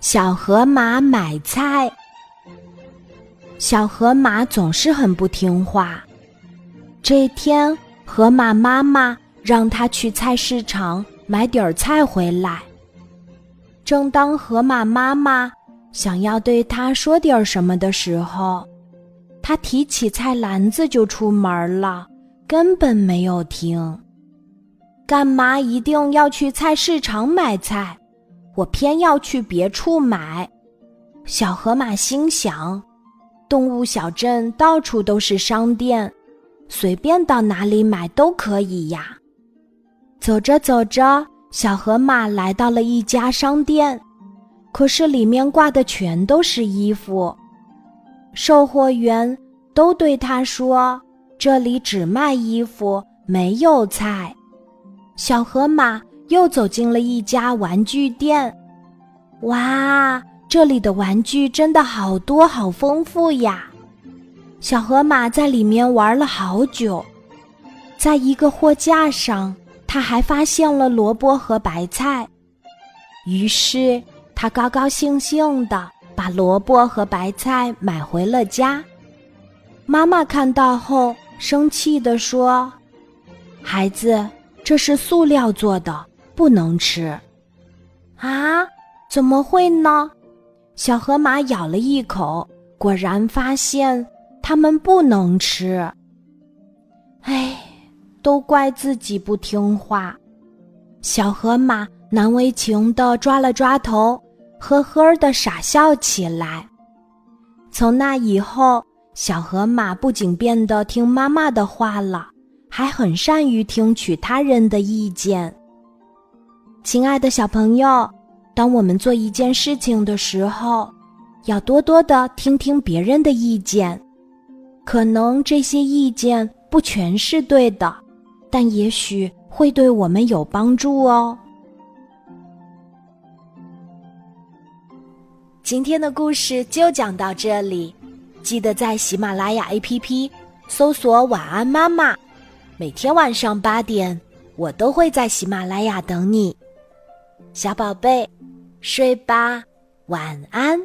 小河马买菜。小河马总是很不听话。这天，河马妈妈让它去菜市场买点儿菜回来。正当河马妈妈想要对它说点什么的时候，它提起菜篮子就出门了，根本没有停。干嘛一定要去菜市场买菜？我偏要去别处买。小河马心想：动物小镇到处都是商店，随便到哪里买都可以呀。走着走着，小河马来到了一家商店，可是里面挂的全都是衣服。售货员都对他说：“这里只卖衣服，没有菜。”小河马又走进了一家玩具店，哇，这里的玩具真的好多，好丰富呀！小河马在里面玩了好久，在一个货架上，他还发现了萝卜和白菜，于是他高高兴兴的把萝卜和白菜买回了家。妈妈看到后，生气的说：“孩子。”这是塑料做的，不能吃。啊？怎么会呢？小河马咬了一口，果然发现它们不能吃。哎，都怪自己不听话。小河马难为情的抓了抓头，呵呵的傻笑起来。从那以后，小河马不仅变得听妈妈的话了。还很善于听取他人的意见。亲爱的小朋友，当我们做一件事情的时候，要多多的听听别人的意见。可能这些意见不全是对的，但也许会对我们有帮助哦。今天的故事就讲到这里，记得在喜马拉雅 APP 搜索“晚安妈妈”。每天晚上八点，我都会在喜马拉雅等你，小宝贝，睡吧，晚安。